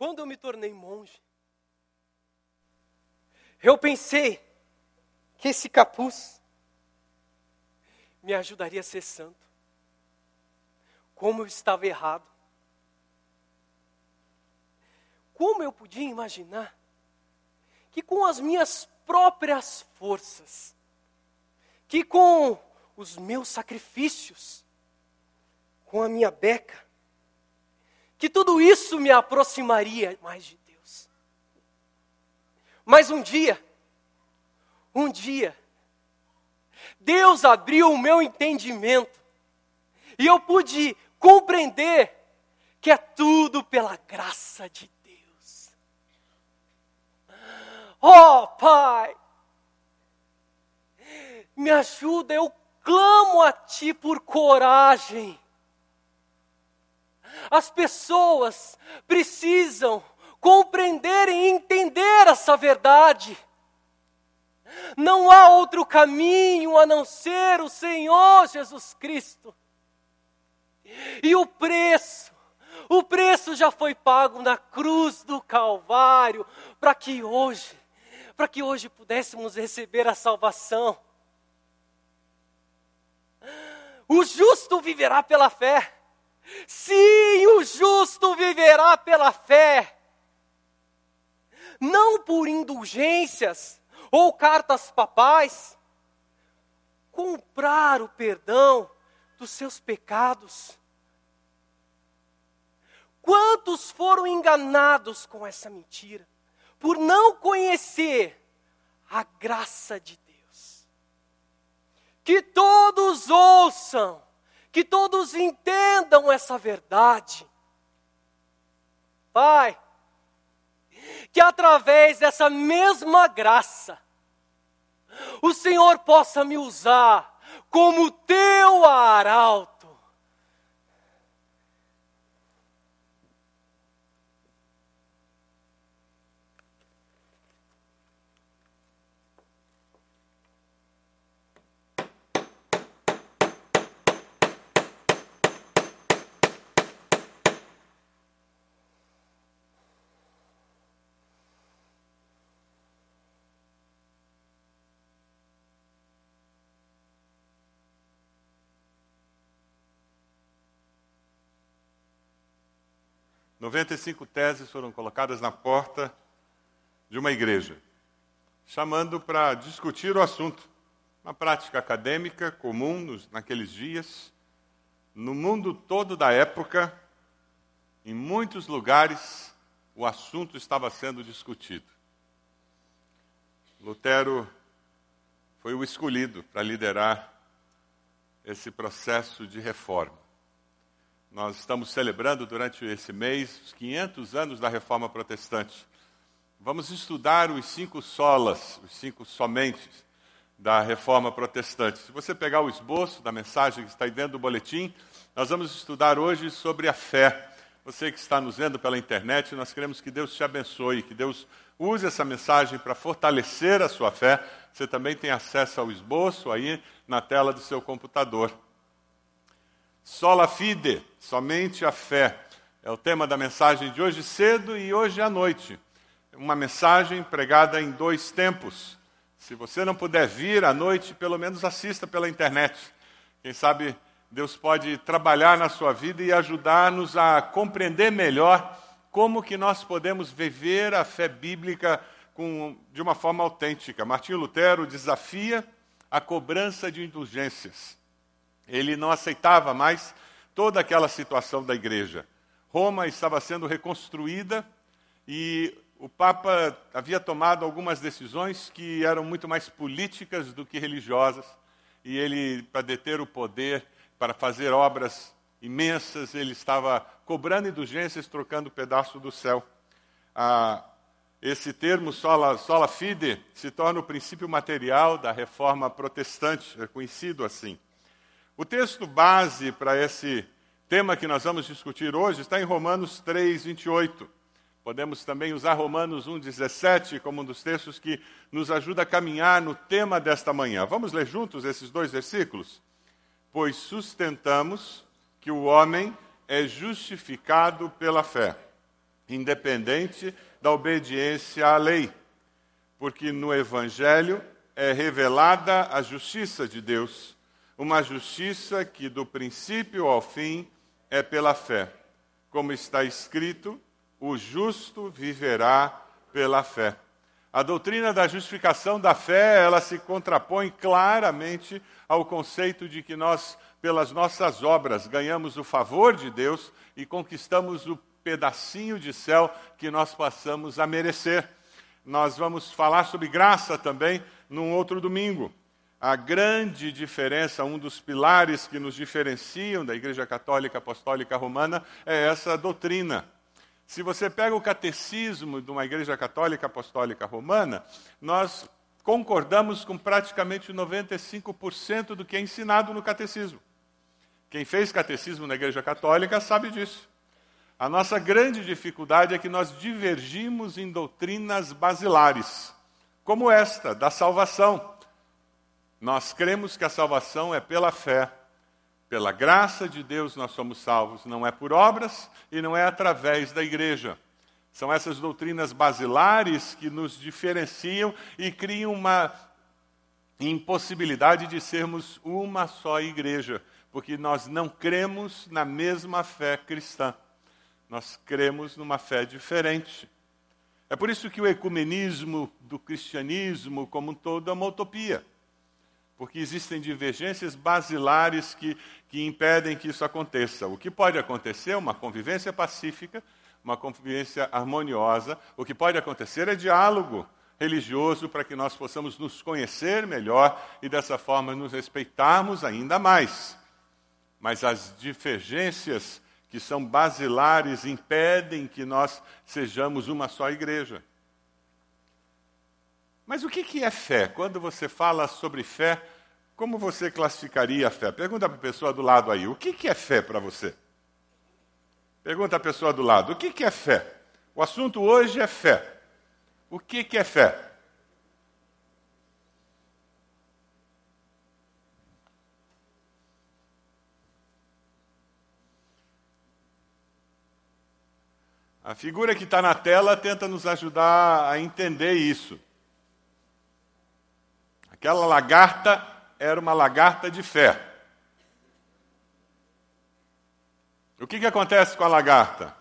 quando eu me tornei monge, eu pensei que esse capuz me ajudaria a ser santo. Como eu estava errado. Como eu podia imaginar que com as minhas próprias forças, que com os meus sacrifícios, com a minha beca, que tudo isso me aproximaria mais de Deus. Mas um dia, um dia, Deus abriu o meu entendimento e eu pude compreender que é tudo pela graça de Deus. Oh, Pai, me ajuda, eu clamo a Ti por coragem. As pessoas precisam compreender e entender essa verdade. Não há outro caminho a não ser o Senhor Jesus Cristo. E o preço, o preço já foi pago na cruz do Calvário, para que hoje, para que hoje pudéssemos receber a salvação. O justo viverá pela fé. Sim, o justo viverá pela fé. Não por indulgências ou cartas papais. Comprar o perdão dos seus pecados. Quantos foram enganados com essa mentira? Por não conhecer a graça de que todos ouçam, que todos entendam essa verdade. Pai, que através dessa mesma graça, o Senhor possa me usar como teu arauto 95 teses foram colocadas na porta de uma igreja, chamando para discutir o assunto. Uma prática acadêmica comum nos, naqueles dias, no mundo todo da época, em muitos lugares, o assunto estava sendo discutido. Lutero foi o escolhido para liderar esse processo de reforma. Nós estamos celebrando durante esse mês os 500 anos da Reforma Protestante. Vamos estudar os cinco solas, os cinco somentes da Reforma Protestante. Se você pegar o esboço da mensagem que está aí dentro do boletim, nós vamos estudar hoje sobre a fé. Você que está nos vendo pela internet, nós queremos que Deus te abençoe, que Deus use essa mensagem para fortalecer a sua fé. Você também tem acesso ao esboço aí na tela do seu computador. Sola fide, somente a fé. É o tema da mensagem de hoje cedo e hoje à noite. Uma mensagem pregada em dois tempos. Se você não puder vir à noite, pelo menos assista pela internet. Quem sabe Deus pode trabalhar na sua vida e ajudar-nos a compreender melhor como que nós podemos viver a fé bíblica com, de uma forma autêntica. Martinho Lutero desafia a cobrança de indulgências. Ele não aceitava mais toda aquela situação da igreja. Roma estava sendo reconstruída e o Papa havia tomado algumas decisões que eram muito mais políticas do que religiosas. E ele, para deter o poder, para fazer obras imensas, ele estava cobrando indulgências, trocando pedaço do céu. Ah, esse termo sola, sola fide se torna o princípio material da reforma protestante, é conhecido assim. O texto base para esse tema que nós vamos discutir hoje está em Romanos 3, 28. Podemos também usar Romanos 1, 17 como um dos textos que nos ajuda a caminhar no tema desta manhã. Vamos ler juntos esses dois versículos? Pois sustentamos que o homem é justificado pela fé, independente da obediência à lei, porque no Evangelho é revelada a justiça de Deus, uma justiça que do princípio ao fim é pela fé. Como está escrito, o justo viverá pela fé. A doutrina da justificação da fé, ela se contrapõe claramente ao conceito de que nós, pelas nossas obras, ganhamos o favor de Deus e conquistamos o pedacinho de céu que nós passamos a merecer. Nós vamos falar sobre graça também num outro domingo. A grande diferença, um dos pilares que nos diferenciam da Igreja Católica Apostólica Romana é essa doutrina. Se você pega o catecismo de uma igreja católica apostólica romana, nós concordamos com praticamente 95% do que é ensinado no catecismo. Quem fez catecismo na igreja católica sabe disso. A nossa grande dificuldade é que nós divergimos em doutrinas basilares, como esta, da salvação. Nós cremos que a salvação é pela fé pela graça de Deus nós somos salvos, não é por obras e não é através da igreja. São essas doutrinas basilares que nos diferenciam e criam uma impossibilidade de sermos uma só igreja, porque nós não cremos na mesma fé cristã. Nós cremos numa fé diferente. É por isso que o ecumenismo do cristianismo como um todo é uma utopia porque existem divergências basilares que, que impedem que isso aconteça. O que pode acontecer é uma convivência pacífica, uma convivência harmoniosa. O que pode acontecer é diálogo religioso para que nós possamos nos conhecer melhor e dessa forma nos respeitarmos ainda mais. Mas as divergências que são basilares impedem que nós sejamos uma só igreja. Mas o que é fé? Quando você fala sobre fé, como você classificaria a fé? Pergunta para a pessoa do lado aí, o que é fé para você? Pergunta a pessoa do lado, o que é fé? O assunto hoje é fé. O que é fé? A figura que está na tela tenta nos ajudar a entender isso. Aquela lagarta era uma lagarta de fé. O que, que acontece com a lagarta?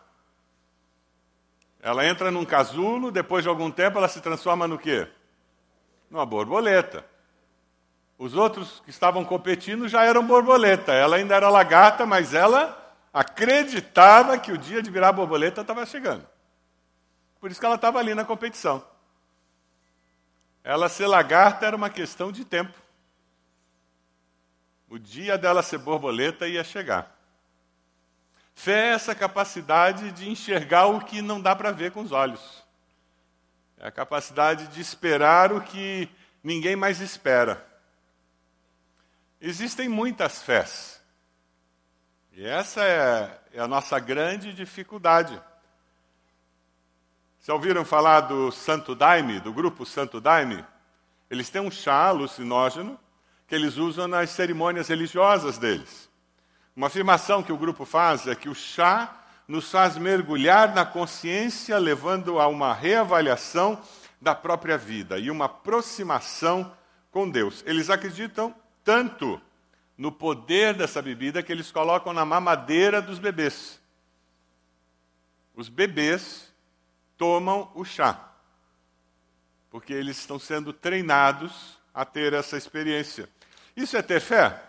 Ela entra num casulo, depois de algum tempo ela se transforma no quê? Numa borboleta. Os outros que estavam competindo já eram borboleta. Ela ainda era lagarta, mas ela acreditava que o dia de virar borboleta estava chegando. Por isso que ela estava ali na competição. Ela ser lagarta era uma questão de tempo. O dia dela ser borboleta ia chegar. Fé é essa capacidade de enxergar o que não dá para ver com os olhos. É a capacidade de esperar o que ninguém mais espera. Existem muitas fés. E essa é, é a nossa grande dificuldade. Já ouviram falar do Santo Daime, do grupo Santo Daime? Eles têm um chá alucinógeno que eles usam nas cerimônias religiosas deles. Uma afirmação que o grupo faz é que o chá nos faz mergulhar na consciência, levando a uma reavaliação da própria vida e uma aproximação com Deus. Eles acreditam tanto no poder dessa bebida que eles colocam na mamadeira dos bebês. Os bebês tomam o chá, porque eles estão sendo treinados a ter essa experiência. Isso é ter fé?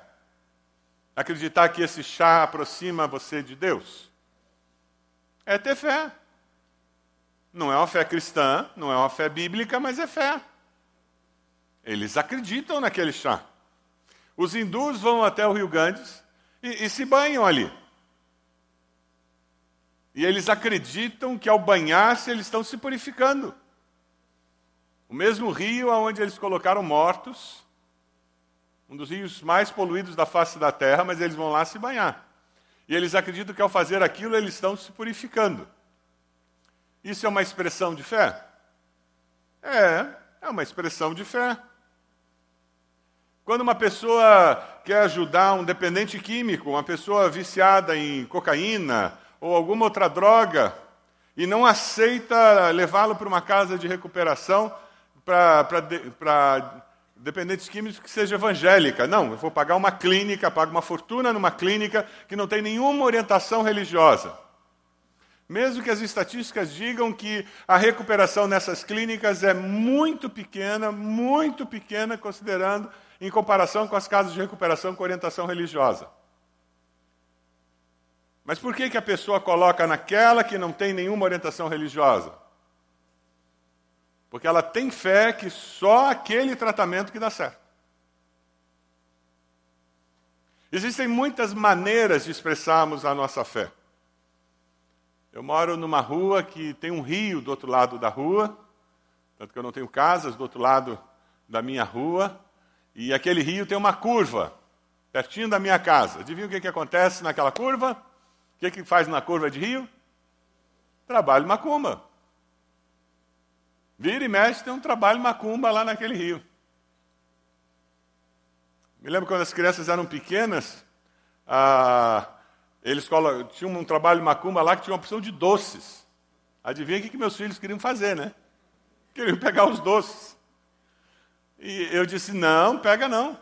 Acreditar que esse chá aproxima você de Deus? É ter fé. Não é uma fé cristã, não é uma fé bíblica, mas é fé. Eles acreditam naquele chá. Os hindus vão até o Rio Ganges e, e se banham ali. E eles acreditam que ao banhar-se eles estão se purificando. O mesmo rio onde eles colocaram mortos, um dos rios mais poluídos da face da terra, mas eles vão lá se banhar. E eles acreditam que ao fazer aquilo eles estão se purificando. Isso é uma expressão de fé? É, é uma expressão de fé. Quando uma pessoa quer ajudar um dependente químico, uma pessoa viciada em cocaína, ou alguma outra droga, e não aceita levá-lo para uma casa de recuperação para dependentes químicos que seja evangélica. Não, eu vou pagar uma clínica, pago uma fortuna numa clínica que não tem nenhuma orientação religiosa. Mesmo que as estatísticas digam que a recuperação nessas clínicas é muito pequena, muito pequena, considerando em comparação com as casas de recuperação com orientação religiosa. Mas por que, que a pessoa coloca naquela que não tem nenhuma orientação religiosa? Porque ela tem fé que só aquele tratamento que dá certo. Existem muitas maneiras de expressarmos a nossa fé. Eu moro numa rua que tem um rio do outro lado da rua, tanto que eu não tenho casas do outro lado da minha rua, e aquele rio tem uma curva, pertinho da minha casa. Adivinha o que, que acontece naquela curva? O que, que faz na curva de rio? Trabalho macumba. Vira e mexe, tem um trabalho macumba lá naquele rio. Me lembro quando as crianças eram pequenas, ah, eles tinham um trabalho macumba lá que tinha uma opção de doces. Adivinha o que, que meus filhos queriam fazer, né? Queriam pegar os doces. E eu disse: não, pega não.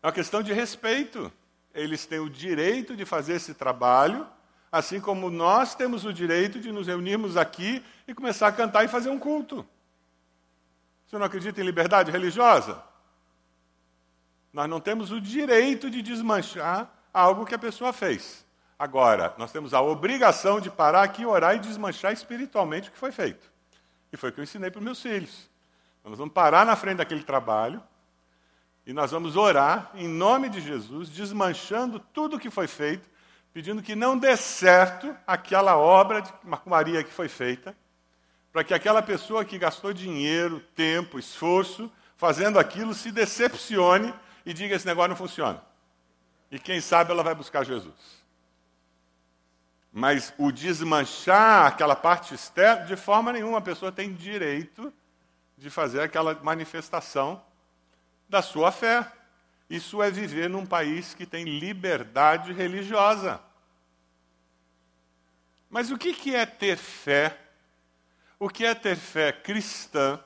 É uma questão de respeito. Eles têm o direito de fazer esse trabalho, assim como nós temos o direito de nos reunirmos aqui e começar a cantar e fazer um culto. Você não acredita em liberdade religiosa? Nós não temos o direito de desmanchar algo que a pessoa fez. Agora, nós temos a obrigação de parar aqui, orar e desmanchar espiritualmente o que foi feito. E foi o que eu ensinei para os meus filhos. Nós vamos parar na frente daquele trabalho e nós vamos orar em nome de Jesus, desmanchando tudo o que foi feito, pedindo que não dê certo aquela obra de macumaria que foi feita, para que aquela pessoa que gastou dinheiro, tempo, esforço, fazendo aquilo, se decepcione e diga: esse negócio não funciona. E quem sabe ela vai buscar Jesus. Mas o desmanchar aquela parte externa, de forma nenhuma a pessoa tem direito de fazer aquela manifestação da sua fé. Isso é viver num país que tem liberdade religiosa. Mas o que é ter fé? O que é ter fé cristã?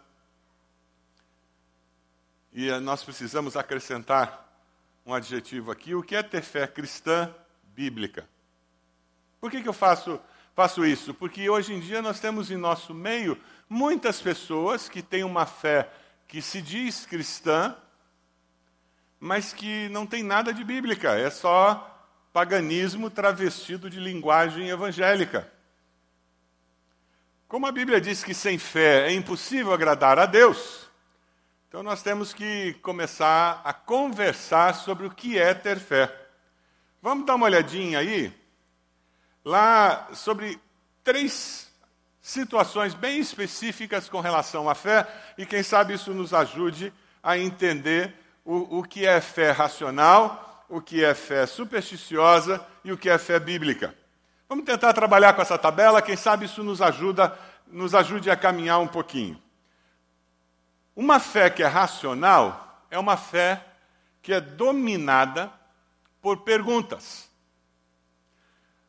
E nós precisamos acrescentar um adjetivo aqui. O que é ter fé cristã bíblica? Por que, que eu faço, faço isso? Porque hoje em dia nós temos em nosso meio muitas pessoas que têm uma fé que se diz cristã, mas que não tem nada de bíblica, é só paganismo travestido de linguagem evangélica. Como a Bíblia diz que sem fé é impossível agradar a Deus, então nós temos que começar a conversar sobre o que é ter fé. Vamos dar uma olhadinha aí, lá sobre três situações bem específicas com relação à fé, e quem sabe isso nos ajude a entender o, o que é fé racional, o que é fé supersticiosa e o que é fé bíblica. Vamos tentar trabalhar com essa tabela, quem sabe isso nos ajuda, nos ajude a caminhar um pouquinho. Uma fé que é racional é uma fé que é dominada por perguntas.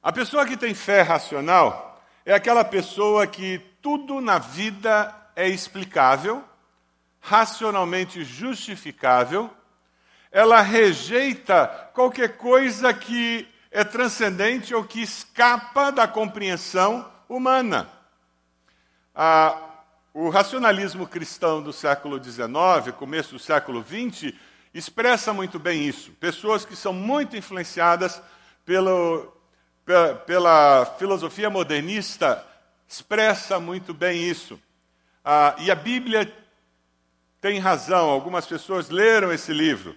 A pessoa que tem fé racional é aquela pessoa que tudo na vida é explicável, racionalmente justificável, ela rejeita qualquer coisa que é transcendente ou que escapa da compreensão humana. Ah, o racionalismo cristão do século XIX, começo do século XX, expressa muito bem isso. Pessoas que são muito influenciadas pelo, pela, pela filosofia modernista expressa muito bem isso. Ah, e a Bíblia tem razão, algumas pessoas leram esse livro.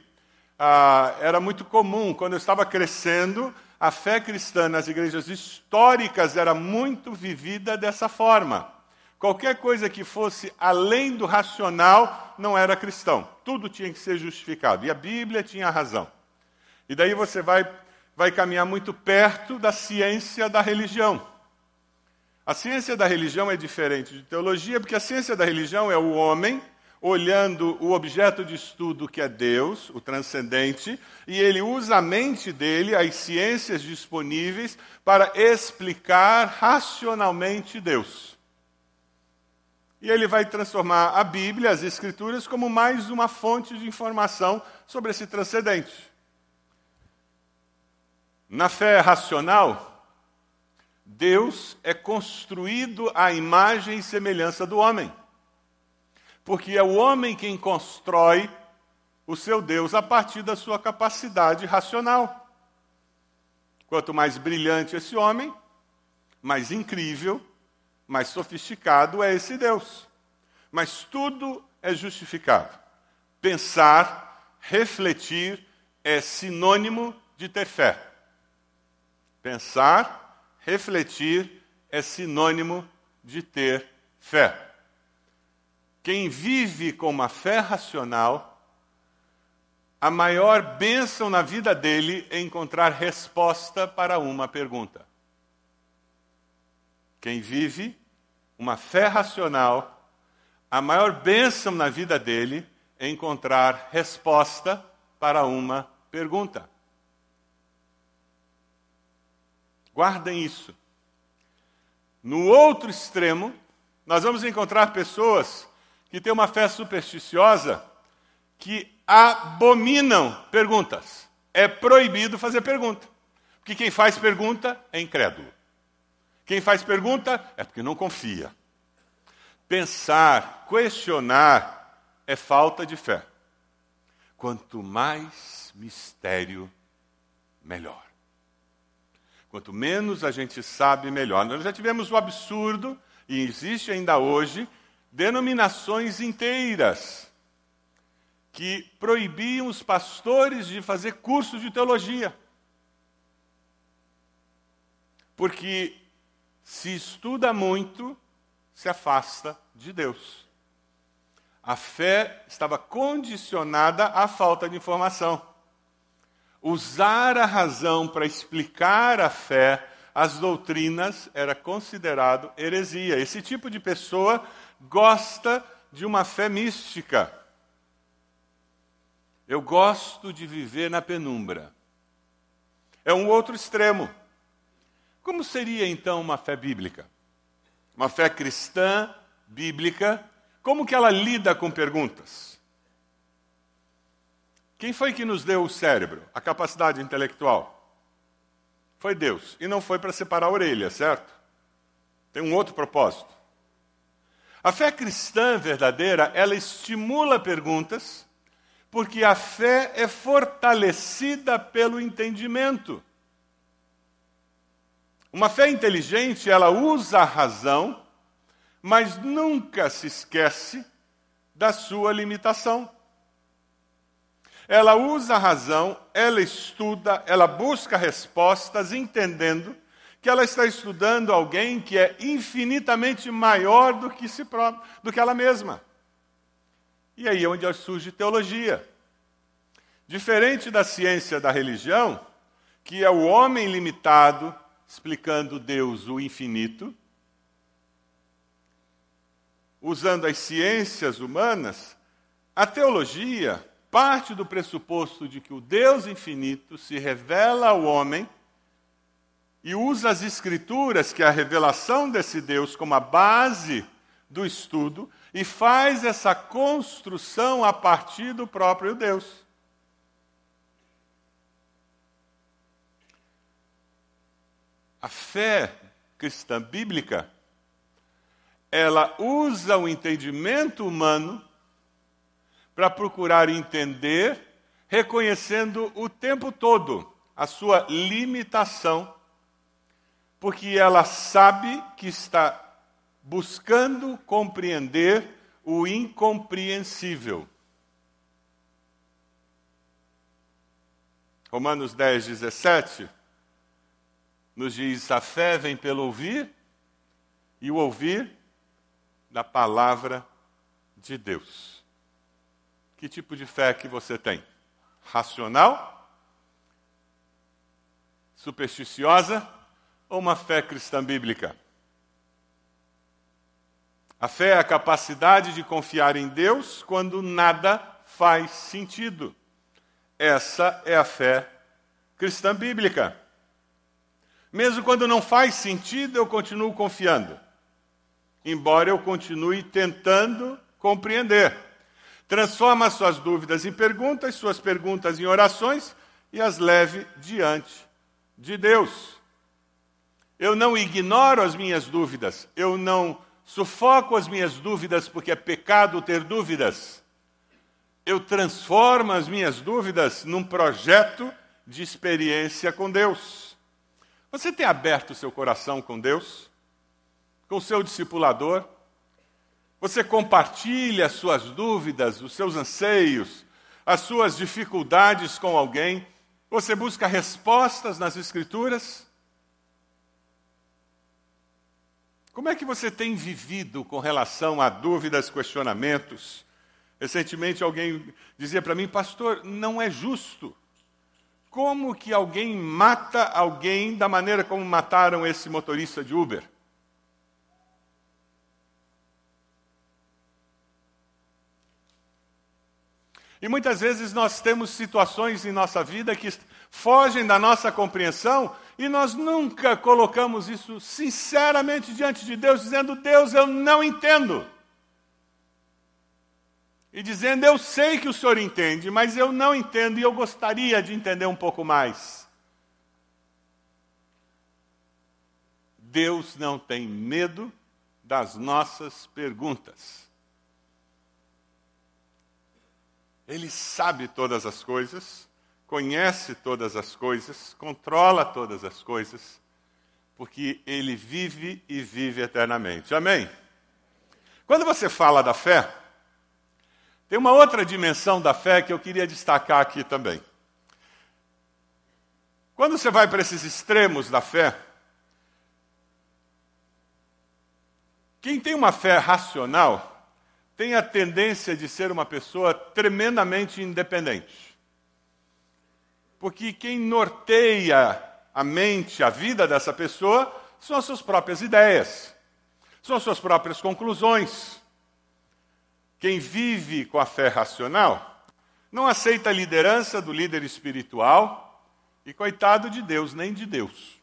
Ah, era muito comum, quando eu estava crescendo, a fé cristã nas igrejas históricas era muito vivida dessa forma. Qualquer coisa que fosse além do racional não era cristão. Tudo tinha que ser justificado. E a Bíblia tinha razão. E daí você vai, vai caminhar muito perto da ciência da religião. A ciência da religião é diferente de teologia, porque a ciência da religião é o homem olhando o objeto de estudo que é Deus, o transcendente, e ele usa a mente dele, as ciências disponíveis, para explicar racionalmente Deus. E ele vai transformar a Bíblia, as Escrituras, como mais uma fonte de informação sobre esse transcendente. Na fé racional, Deus é construído à imagem e semelhança do homem porque é o homem quem constrói o seu Deus a partir da sua capacidade racional. Quanto mais brilhante esse homem, mais incrível, mais sofisticado é esse Deus. Mas tudo é justificado. Pensar, refletir é sinônimo de ter fé. Pensar, refletir é sinônimo de ter fé. Quem vive com uma fé racional, a maior bênção na vida dele é encontrar resposta para uma pergunta. Quem vive uma fé racional, a maior bênção na vida dele é encontrar resposta para uma pergunta. Guardem isso. No outro extremo, nós vamos encontrar pessoas que têm uma fé supersticiosa que abominam perguntas. É proibido fazer pergunta. Porque quem faz pergunta é incrédulo. Quem faz pergunta é porque não confia. Pensar, questionar é falta de fé. Quanto mais mistério, melhor. Quanto menos a gente sabe, melhor. Nós já tivemos o absurdo, e existe ainda hoje, denominações inteiras que proibiam os pastores de fazer cursos de teologia. Porque se estuda muito, se afasta de Deus. A fé estava condicionada à falta de informação. Usar a razão para explicar a fé, as doutrinas, era considerado heresia. Esse tipo de pessoa gosta de uma fé mística. Eu gosto de viver na penumbra. É um outro extremo. Como seria então uma fé bíblica? Uma fé cristã, bíblica, como que ela lida com perguntas? Quem foi que nos deu o cérebro, a capacidade intelectual? Foi Deus. E não foi para separar a orelha, certo? Tem um outro propósito. A fé cristã verdadeira, ela estimula perguntas, porque a fé é fortalecida pelo entendimento. Uma fé inteligente, ela usa a razão, mas nunca se esquece da sua limitação. Ela usa a razão, ela estuda, ela busca respostas, entendendo que ela está estudando alguém que é infinitamente maior do que si própria, do que ela mesma. E aí é onde surge teologia. Diferente da ciência da religião, que é o homem limitado explicando Deus, o infinito, usando as ciências humanas, a teologia parte do pressuposto de que o Deus infinito se revela ao homem e usa as Escrituras, que é a revelação desse Deus, como a base do estudo e faz essa construção a partir do próprio Deus. A fé cristã bíblica, ela usa o entendimento humano para procurar entender, reconhecendo o tempo todo a sua limitação porque ela sabe que está buscando compreender o incompreensível. Romanos 10, 17 nos diz: a fé vem pelo ouvir, e o ouvir da palavra de Deus. Que tipo de fé que você tem? Racional? Supersticiosa? Ou uma fé cristã bíblica? A fé é a capacidade de confiar em Deus quando nada faz sentido. Essa é a fé cristã bíblica. Mesmo quando não faz sentido, eu continuo confiando, embora eu continue tentando compreender. Transforma suas dúvidas em perguntas, suas perguntas em orações e as leve diante de Deus. Eu não ignoro as minhas dúvidas, eu não sufoco as minhas dúvidas porque é pecado ter dúvidas. Eu transformo as minhas dúvidas num projeto de experiência com Deus. Você tem aberto o seu coração com Deus? Com o seu discipulador? Você compartilha as suas dúvidas, os seus anseios, as suas dificuldades com alguém? Você busca respostas nas Escrituras? Como é que você tem vivido com relação a dúvidas, questionamentos? Recentemente alguém dizia para mim, pastor, não é justo como que alguém mata alguém da maneira como mataram esse motorista de Uber? E muitas vezes nós temos situações em nossa vida que fogem da nossa compreensão e nós nunca colocamos isso sinceramente diante de Deus, dizendo: Deus, eu não entendo e dizendo: Eu sei que o senhor entende, mas eu não entendo e eu gostaria de entender um pouco mais. Deus não tem medo das nossas perguntas. Ele sabe todas as coisas, conhece todas as coisas, controla todas as coisas, porque ele vive e vive eternamente. Amém? Quando você fala da fé, tem uma outra dimensão da fé que eu queria destacar aqui também. Quando você vai para esses extremos da fé, quem tem uma fé racional tem a tendência de ser uma pessoa tremendamente independente. Porque quem norteia a mente, a vida dessa pessoa, são as suas próprias ideias, são as suas próprias conclusões. Quem vive com a fé racional não aceita a liderança do líder espiritual e coitado de Deus, nem de Deus.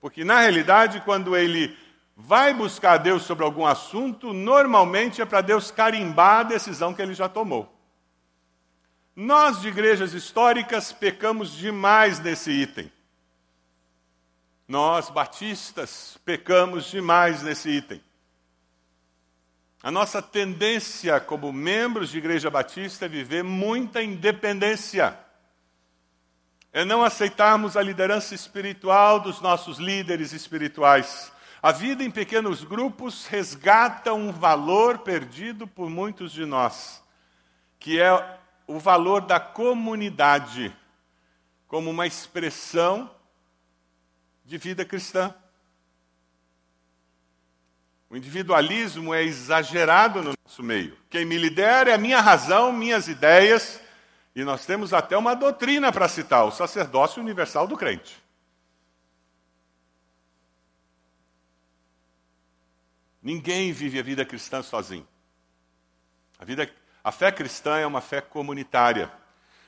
Porque na realidade, quando ele vai buscar Deus sobre algum assunto, normalmente é para Deus carimbar a decisão que ele já tomou. Nós de igrejas históricas pecamos demais nesse item. Nós, batistas, pecamos demais nesse item. A nossa tendência como membros de Igreja Batista é viver muita independência. É não aceitarmos a liderança espiritual dos nossos líderes espirituais. A vida em pequenos grupos resgata um valor perdido por muitos de nós, que é o valor da comunidade, como uma expressão de vida cristã. O individualismo é exagerado no nosso meio. Quem me lidera é a minha razão, minhas ideias, e nós temos até uma doutrina para citar: o sacerdócio universal do crente. Ninguém vive a vida cristã sozinho. A, vida, a fé cristã é uma fé comunitária.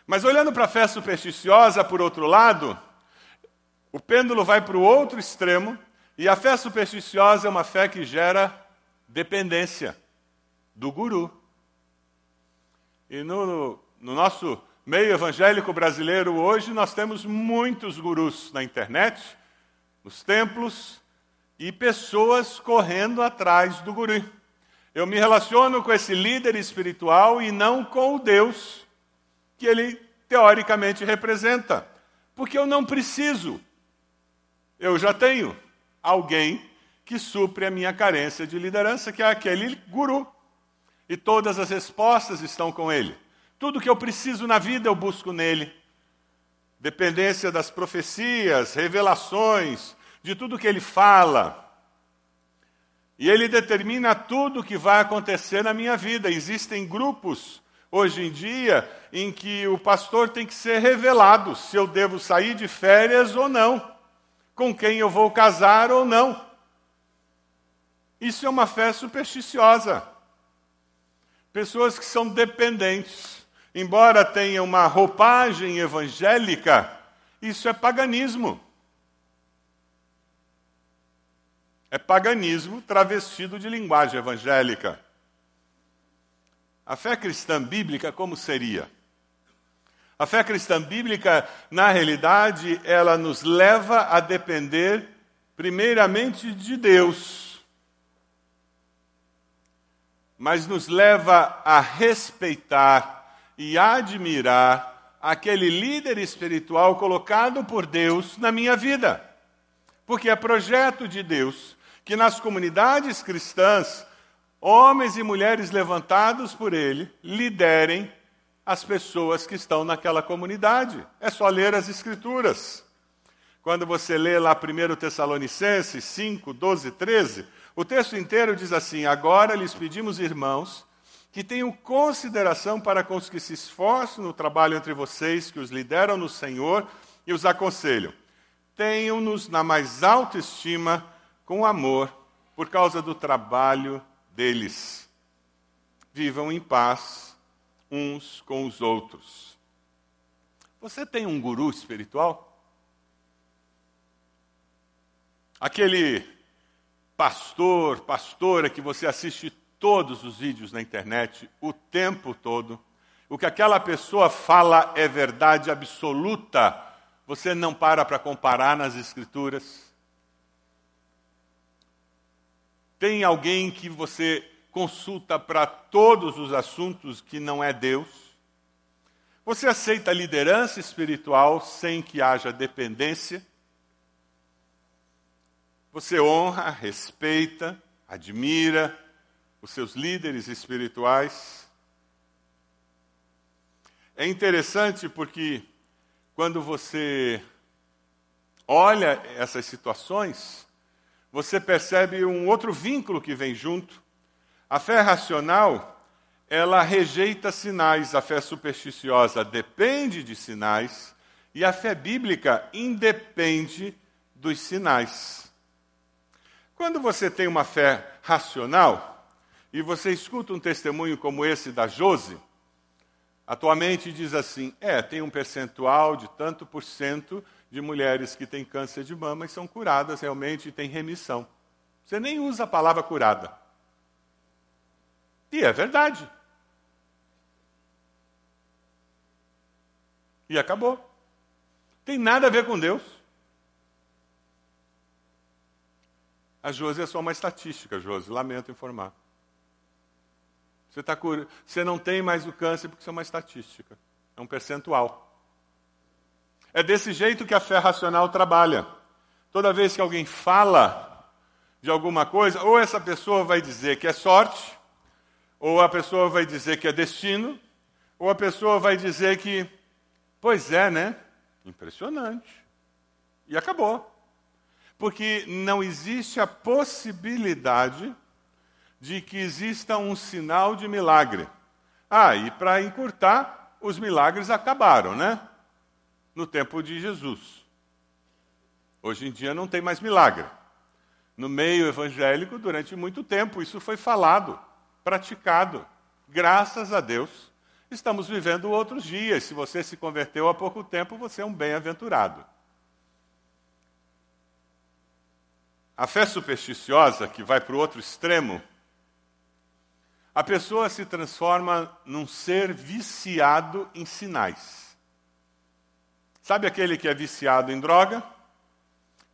Mas olhando para a fé supersticiosa, por outro lado, o pêndulo vai para o outro extremo e a fé supersticiosa é uma fé que gera dependência do guru. E no, no nosso meio evangélico brasileiro hoje, nós temos muitos gurus na internet, nos templos, e pessoas correndo atrás do guru. Eu me relaciono com esse líder espiritual e não com o Deus que ele teoricamente representa, porque eu não preciso, eu já tenho alguém que supre a minha carência de liderança, que é aquele guru. E todas as respostas estão com ele. Tudo que eu preciso na vida eu busco nele. Dependência das profecias, revelações, de tudo que ele fala. E ele determina tudo o que vai acontecer na minha vida. Existem grupos hoje em dia em que o pastor tem que ser revelado se eu devo sair de férias ou não com quem eu vou casar ou não. Isso é uma fé supersticiosa. Pessoas que são dependentes, embora tenham uma roupagem evangélica, isso é paganismo. É paganismo travestido de linguagem evangélica. A fé cristã bíblica como seria? A fé cristã bíblica, na realidade, ela nos leva a depender primeiramente de Deus, mas nos leva a respeitar e admirar aquele líder espiritual colocado por Deus na minha vida. Porque é projeto de Deus que nas comunidades cristãs, homens e mulheres levantados por Ele liderem as pessoas que estão naquela comunidade. É só ler as Escrituras. Quando você lê lá 1 Tessalonicenses 5, 12, 13, o texto inteiro diz assim: Agora lhes pedimos, irmãos, que tenham consideração para com os que se esforçam no trabalho entre vocês, que os lideram no Senhor e os aconselham. Tenham-nos na mais alta estima com amor, por causa do trabalho deles. Vivam em paz uns com os outros. Você tem um guru espiritual? Aquele pastor, pastora que você assiste todos os vídeos na internet o tempo todo, o que aquela pessoa fala é verdade absoluta, você não para para comparar nas escrituras. Tem alguém que você consulta para todos os assuntos que não é Deus? Você aceita liderança espiritual sem que haja dependência? Você honra, respeita, admira os seus líderes espirituais? É interessante porque quando você olha essas situações, você percebe um outro vínculo que vem junto. A fé racional, ela rejeita sinais, a fé supersticiosa depende de sinais, e a fé bíblica independe dos sinais. Quando você tem uma fé racional, e você escuta um testemunho como esse da Jose, atualmente diz assim: é, tem um percentual de tanto por cento de mulheres que têm câncer de mama e são curadas realmente e têm remissão. Você nem usa a palavra curada. E é verdade. E acabou. Tem nada a ver com Deus. A Josi é só uma estatística, Josi, lamento informar. Você, tá cur... você não tem mais o câncer porque isso é uma estatística. É um percentual. É desse jeito que a fé racional trabalha. Toda vez que alguém fala de alguma coisa, ou essa pessoa vai dizer que é sorte, ou a pessoa vai dizer que é destino, ou a pessoa vai dizer que, pois é, né? Impressionante. E acabou. Porque não existe a possibilidade de que exista um sinal de milagre. Ah, e para encurtar, os milagres acabaram, né? No tempo de Jesus. Hoje em dia não tem mais milagre. No meio evangélico, durante muito tempo, isso foi falado, praticado. Graças a Deus, estamos vivendo outros dias. Se você se converteu há pouco tempo, você é um bem-aventurado. A fé supersticiosa, que vai para o outro extremo, a pessoa se transforma num ser viciado em sinais. Sabe aquele que é viciado em droga?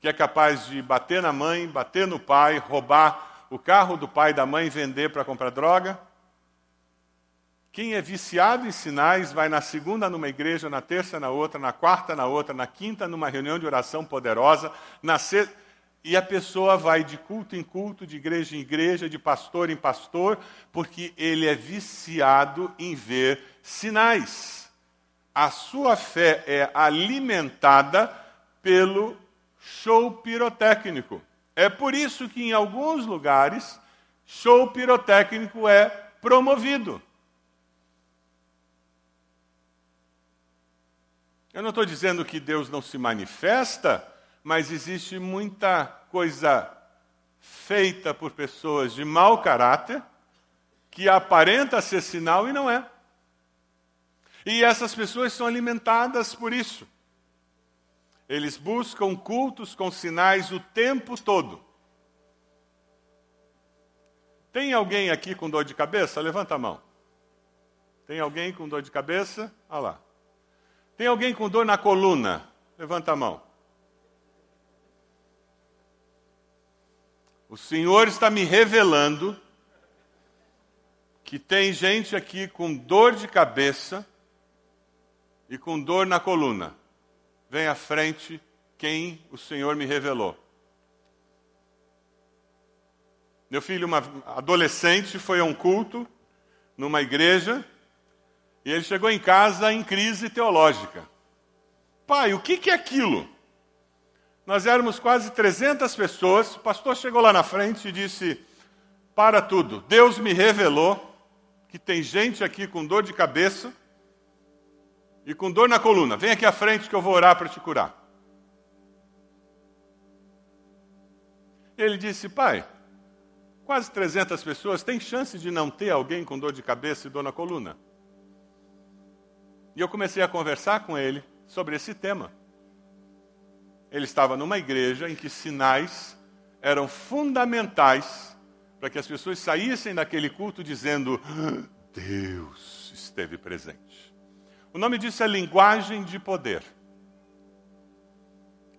Que é capaz de bater na mãe, bater no pai, roubar o carro do pai e da mãe vender para comprar droga? Quem é viciado em sinais vai na segunda numa igreja, na terça na outra, na quarta na outra, na quinta numa reunião de oração poderosa, na sexta. E a pessoa vai de culto em culto, de igreja em igreja, de pastor em pastor, porque ele é viciado em ver sinais a sua fé é alimentada pelo show pirotécnico. É por isso que em alguns lugares show pirotécnico é promovido. Eu não estou dizendo que Deus não se manifesta, mas existe muita coisa feita por pessoas de mau caráter, que aparenta ser sinal e não é. E essas pessoas são alimentadas por isso. Eles buscam cultos com sinais o tempo todo. Tem alguém aqui com dor de cabeça? Levanta a mão. Tem alguém com dor de cabeça? Olha lá. Tem alguém com dor na coluna? Levanta a mão. O Senhor está me revelando que tem gente aqui com dor de cabeça e com dor na coluna. Vem à frente quem o Senhor me revelou. Meu filho, uma adolescente, foi a um culto numa igreja e ele chegou em casa em crise teológica. Pai, o que, que é aquilo? Nós éramos quase 300 pessoas. O pastor chegou lá na frente e disse: Para tudo, Deus me revelou que tem gente aqui com dor de cabeça e com dor na coluna. Vem aqui à frente que eu vou orar para te curar. Ele disse: Pai, quase 300 pessoas, tem chance de não ter alguém com dor de cabeça e dor na coluna? E eu comecei a conversar com ele sobre esse tema. Ele estava numa igreja em que sinais eram fundamentais para que as pessoas saíssem daquele culto dizendo: Deus esteve presente. O nome disso é linguagem de poder.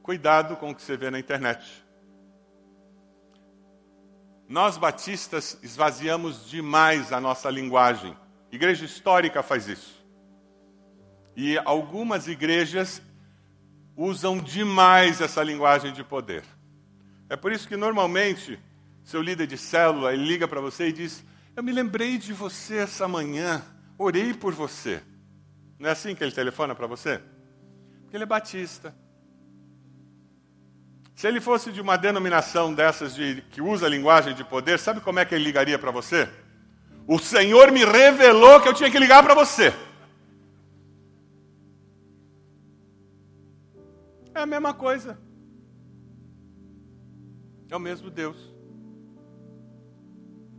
Cuidado com o que você vê na internet. Nós batistas esvaziamos demais a nossa linguagem. Igreja histórica faz isso. E algumas igrejas usam demais essa linguagem de poder. É por isso que normalmente seu líder de célula liga para você e diz: Eu me lembrei de você essa manhã, orei por você. Não é assim que ele telefona para você? Porque ele é batista. Se ele fosse de uma denominação dessas de, que usa a linguagem de poder, sabe como é que ele ligaria para você? O Senhor me revelou que eu tinha que ligar para você. É a mesma coisa. É o mesmo Deus.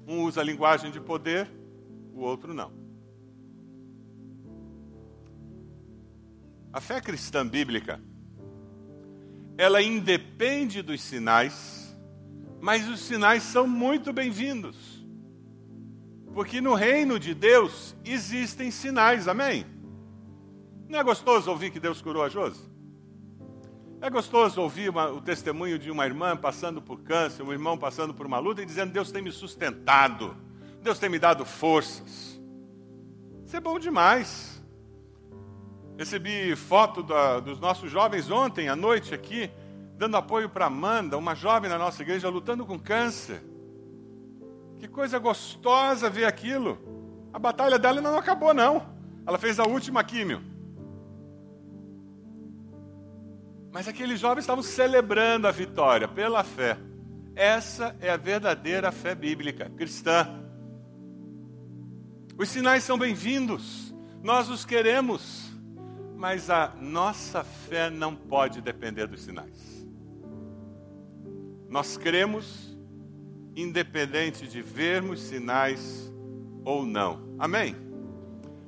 Um usa a linguagem de poder, o outro não. A fé cristã bíblica, ela independe dos sinais, mas os sinais são muito bem-vindos. Porque no reino de Deus existem sinais, amém? Não é gostoso ouvir que Deus curou a Josi? É gostoso ouvir uma, o testemunho de uma irmã passando por câncer, um irmão passando por uma luta e dizendo: Deus tem me sustentado, Deus tem me dado forças. Isso é bom demais. Recebi foto da, dos nossos jovens ontem à noite aqui, dando apoio para Amanda, uma jovem na nossa igreja lutando com câncer. Que coisa gostosa ver aquilo. A batalha dela não acabou, não. Ela fez a última químio. Mas aqueles jovens estavam celebrando a vitória pela fé. Essa é a verdadeira fé bíblica, cristã. Os sinais são bem-vindos, nós os queremos, mas a nossa fé não pode depender dos sinais. Nós cremos, independente de vermos sinais ou não. Amém?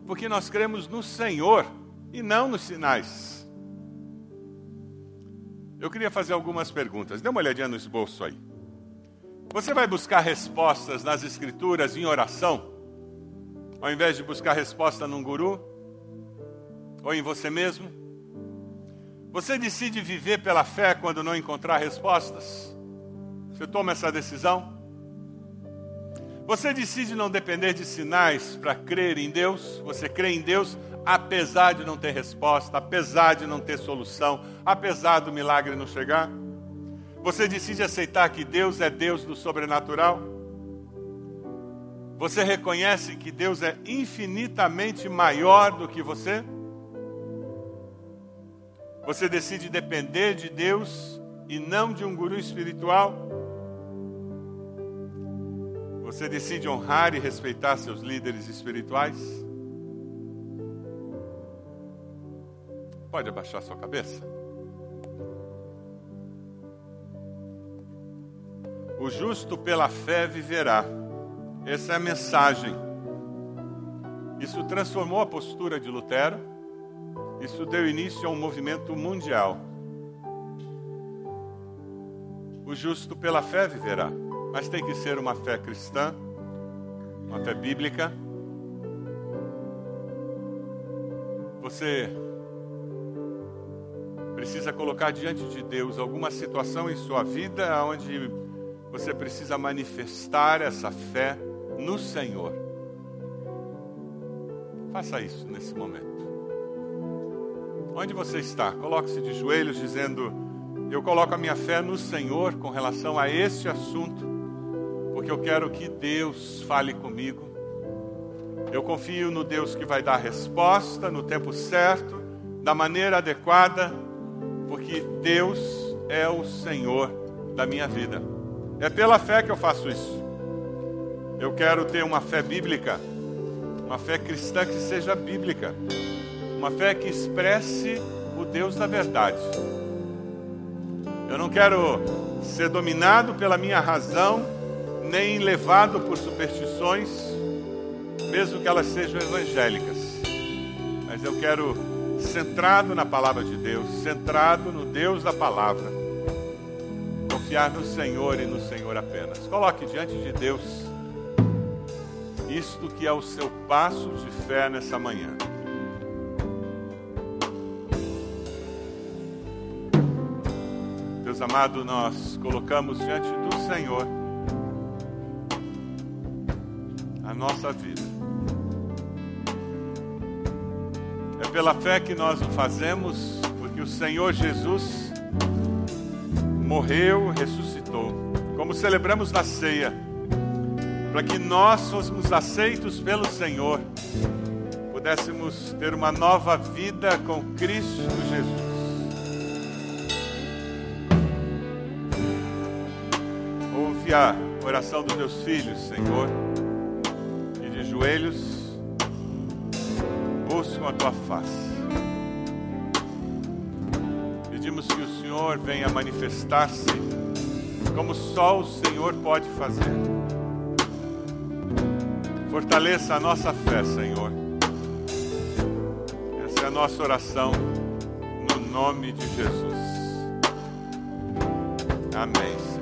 Porque nós cremos no Senhor e não nos sinais. Eu queria fazer algumas perguntas. Dê uma olhadinha no esboço aí. Você vai buscar respostas nas Escrituras em oração, ao invés de buscar resposta num guru ou em você mesmo? Você decide viver pela fé quando não encontrar respostas? Você toma essa decisão? Você decide não depender de sinais para crer em Deus? Você crê em Deus apesar de não ter resposta, apesar de não ter solução, apesar do milagre não chegar? Você decide aceitar que Deus é Deus do sobrenatural? Você reconhece que Deus é infinitamente maior do que você? Você decide depender de Deus e não de um guru espiritual? Você decide honrar e respeitar seus líderes espirituais? Pode abaixar sua cabeça? O justo pela fé viverá. Essa é a mensagem. Isso transformou a postura de Lutero, isso deu início a um movimento mundial. O justo pela fé viverá, mas tem que ser uma fé cristã, uma fé bíblica. Você precisa colocar diante de Deus alguma situação em sua vida onde você precisa manifestar essa fé no Senhor. Faça isso nesse momento. Onde você está? Coloque-se de joelhos dizendo: Eu coloco a minha fé no Senhor com relação a este assunto, porque eu quero que Deus fale comigo. Eu confio no Deus que vai dar a resposta no tempo certo, da maneira adequada porque Deus é o Senhor da minha vida. É pela fé que eu faço isso. Eu quero ter uma fé bíblica, uma fé cristã que seja bíblica, uma fé que expresse o Deus da verdade. Eu não quero ser dominado pela minha razão, nem levado por superstições, mesmo que elas sejam evangélicas. Mas eu quero centrado na palavra de Deus, centrado no Deus da palavra. Confiar no Senhor e no Senhor apenas. Coloque diante de Deus isto que é o seu passo de fé nessa manhã. Amado, nós colocamos diante do Senhor a nossa vida. pela fé que nós o fazemos, porque o Senhor Jesus morreu, ressuscitou. Como celebramos na ceia, para que nós fôssemos aceitos pelo Senhor, pudéssemos ter uma nova vida com Cristo Jesus. Ouve a oração dos teus filhos, Senhor, e de joelhos buscam a tua face. Pedimos que o Senhor venha manifestar-se como só o Senhor pode fazer. Fortaleça a nossa fé, Senhor. Essa é a nossa oração, no nome de Jesus. Amém.